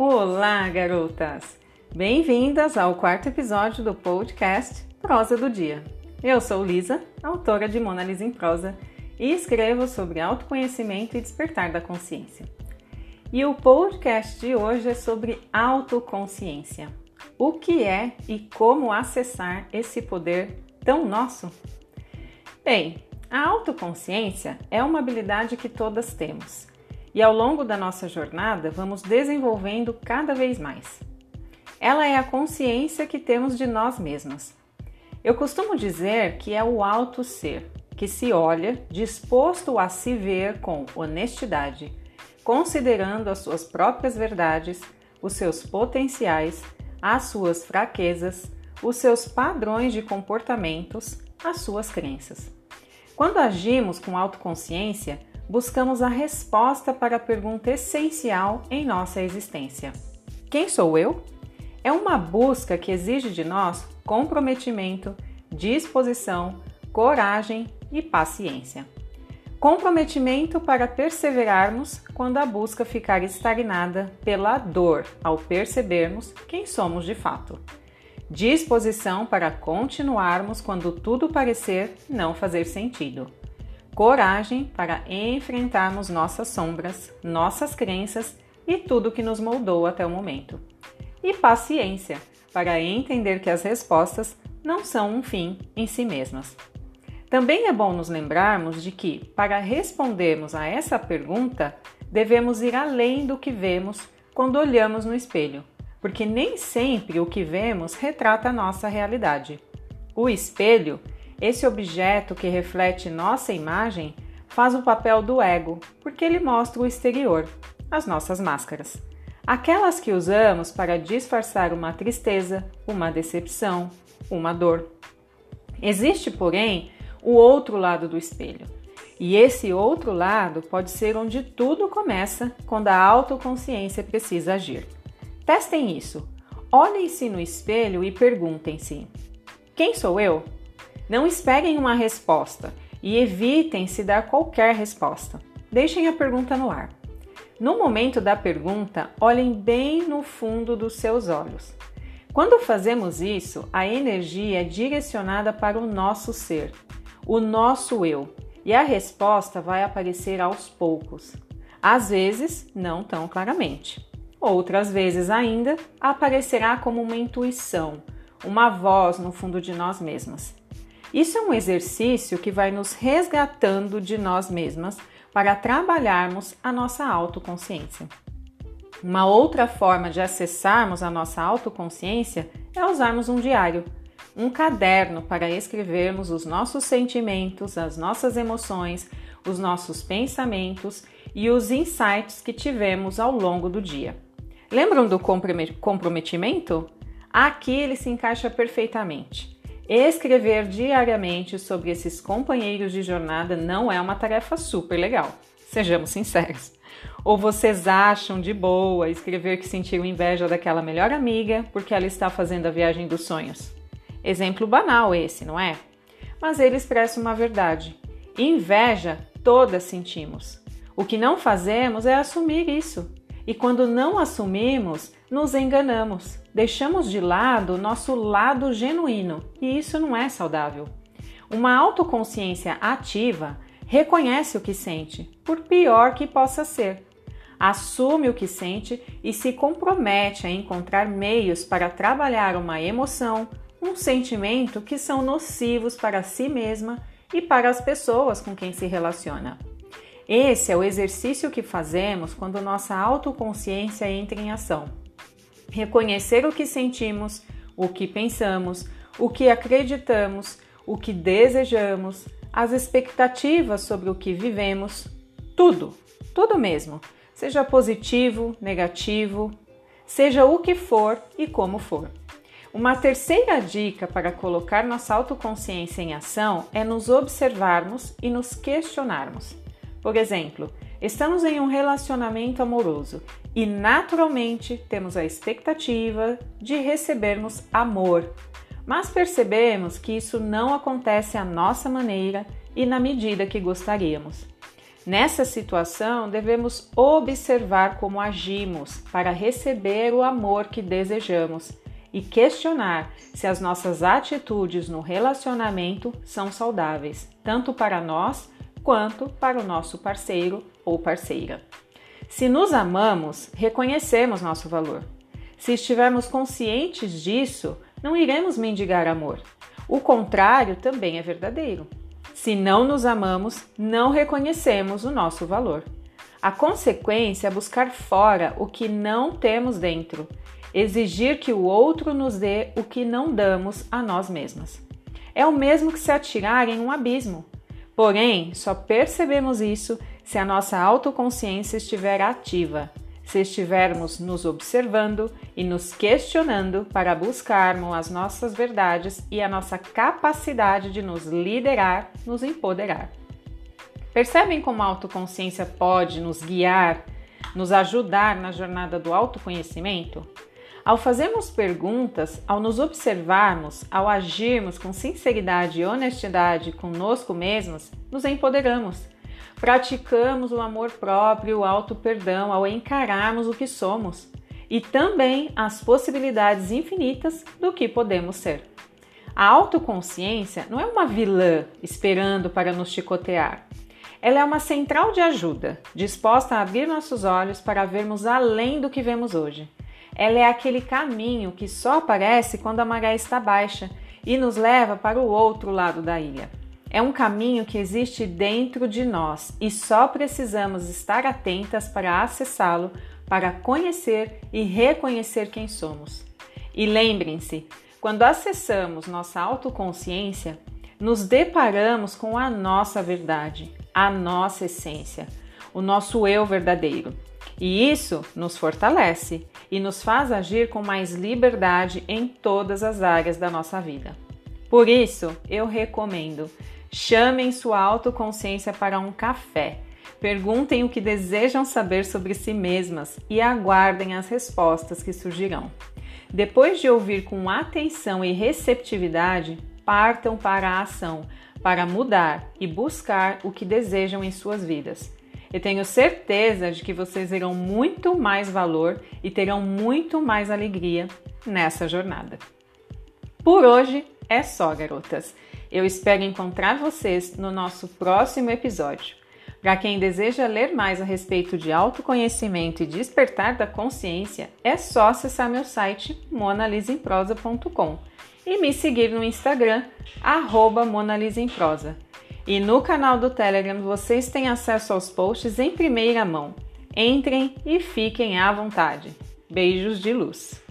Olá, garotas! Bem-vindas ao quarto episódio do podcast Prosa do Dia. Eu sou Lisa, autora de Mona Lisa em Prosa, e escrevo sobre autoconhecimento e despertar da consciência. E o podcast de hoje é sobre autoconsciência. O que é e como acessar esse poder tão nosso? Bem, a autoconsciência é uma habilidade que todas temos e ao longo da nossa jornada vamos desenvolvendo cada vez mais. Ela é a consciência que temos de nós mesmas. Eu costumo dizer que é o alto ser, que se olha disposto a se ver com honestidade, considerando as suas próprias verdades, os seus potenciais, as suas fraquezas, os seus padrões de comportamentos, as suas crenças. Quando agimos com autoconsciência, buscamos a resposta para a pergunta essencial em nossa existência: Quem sou eu? É uma busca que exige de nós comprometimento, disposição, coragem e paciência. Comprometimento para perseverarmos quando a busca ficar estagnada pela dor ao percebermos quem somos de fato. Disposição para continuarmos quando tudo parecer não fazer sentido coragem para enfrentarmos nossas sombras, nossas crenças e tudo que nos moldou até o momento. E paciência para entender que as respostas não são um fim em si mesmas. Também é bom nos lembrarmos de que, para respondermos a essa pergunta, devemos ir além do que vemos quando olhamos no espelho, porque nem sempre o que vemos retrata a nossa realidade. O espelho esse objeto que reflete nossa imagem faz o papel do ego, porque ele mostra o exterior, as nossas máscaras. Aquelas que usamos para disfarçar uma tristeza, uma decepção, uma dor. Existe, porém, o outro lado do espelho. E esse outro lado pode ser onde tudo começa quando a autoconsciência precisa agir. Testem isso. Olhem-se no espelho e perguntem-se: quem sou eu? Não esperem uma resposta e evitem se dar qualquer resposta. Deixem a pergunta no ar. No momento da pergunta, olhem bem no fundo dos seus olhos. Quando fazemos isso, a energia é direcionada para o nosso ser, o nosso eu, e a resposta vai aparecer aos poucos. Às vezes, não tão claramente. Outras vezes ainda, aparecerá como uma intuição, uma voz no fundo de nós mesmas. Isso é um exercício que vai nos resgatando de nós mesmas para trabalharmos a nossa autoconsciência. Uma outra forma de acessarmos a nossa autoconsciência é usarmos um diário, um caderno para escrevermos os nossos sentimentos, as nossas emoções, os nossos pensamentos e os insights que tivemos ao longo do dia. Lembram do comprometimento? Aqui ele se encaixa perfeitamente. Escrever diariamente sobre esses companheiros de jornada não é uma tarefa super legal, sejamos sinceros. Ou vocês acham de boa escrever que sentiram inveja daquela melhor amiga porque ela está fazendo a viagem dos sonhos? Exemplo banal esse, não é? Mas ele expressa uma verdade. Inveja todas sentimos. O que não fazemos é assumir isso. E quando não assumimos, nos enganamos, deixamos de lado o nosso lado genuíno e isso não é saudável. Uma autoconsciência ativa reconhece o que sente, por pior que possa ser. Assume o que sente e se compromete a encontrar meios para trabalhar uma emoção, um sentimento que são nocivos para si mesma e para as pessoas com quem se relaciona. Esse é o exercício que fazemos quando nossa autoconsciência entra em ação. Reconhecer o que sentimos, o que pensamos, o que acreditamos, o que desejamos, as expectativas sobre o que vivemos, tudo, tudo mesmo, seja positivo, negativo, seja o que for e como for. Uma terceira dica para colocar nossa autoconsciência em ação é nos observarmos e nos questionarmos. Por exemplo, estamos em um relacionamento amoroso e naturalmente temos a expectativa de recebermos amor, mas percebemos que isso não acontece à nossa maneira e na medida que gostaríamos. Nessa situação, devemos observar como agimos para receber o amor que desejamos e questionar se as nossas atitudes no relacionamento são saudáveis, tanto para nós quanto para o nosso parceiro ou parceira. Se nos amamos, reconhecemos nosso valor. Se estivermos conscientes disso, não iremos mendigar amor. O contrário também é verdadeiro. Se não nos amamos, não reconhecemos o nosso valor. A consequência é buscar fora o que não temos dentro exigir que o outro nos dê o que não damos a nós mesmas. É o mesmo que se atirar em um abismo. Porém, só percebemos isso se a nossa autoconsciência estiver ativa, se estivermos nos observando e nos questionando para buscarmos as nossas verdades e a nossa capacidade de nos liderar, nos empoderar. Percebem como a autoconsciência pode nos guiar, nos ajudar na jornada do autoconhecimento? Ao fazermos perguntas, ao nos observarmos, ao agirmos com sinceridade e honestidade conosco mesmos, nos empoderamos. Praticamos o amor próprio o auto-perdão ao encararmos o que somos e também as possibilidades infinitas do que podemos ser. A autoconsciência não é uma vilã esperando para nos chicotear. Ela é uma central de ajuda, disposta a abrir nossos olhos para vermos além do que vemos hoje. Ela é aquele caminho que só aparece quando a maré está baixa e nos leva para o outro lado da ilha. É um caminho que existe dentro de nós e só precisamos estar atentas para acessá-lo, para conhecer e reconhecer quem somos. E lembrem-se, quando acessamos nossa autoconsciência, nos deparamos com a nossa verdade, a nossa essência, o nosso eu verdadeiro. E isso nos fortalece e nos faz agir com mais liberdade em todas as áreas da nossa vida. Por isso, eu recomendo: chamem sua autoconsciência para um café. Perguntem o que desejam saber sobre si mesmas e aguardem as respostas que surgirão. Depois de ouvir com atenção e receptividade, partam para a ação, para mudar e buscar o que desejam em suas vidas. Eu tenho certeza de que vocês verão muito mais valor e terão muito mais alegria nessa jornada. Por hoje é só, garotas. Eu espero encontrar vocês no nosso próximo episódio. Para quem deseja ler mais a respeito de autoconhecimento e despertar da consciência, é só acessar meu site monalisemprosa.com e me seguir no Instagram, arroba monalisemprosa. E no canal do Telegram vocês têm acesso aos posts em primeira mão. Entrem e fiquem à vontade. Beijos de luz!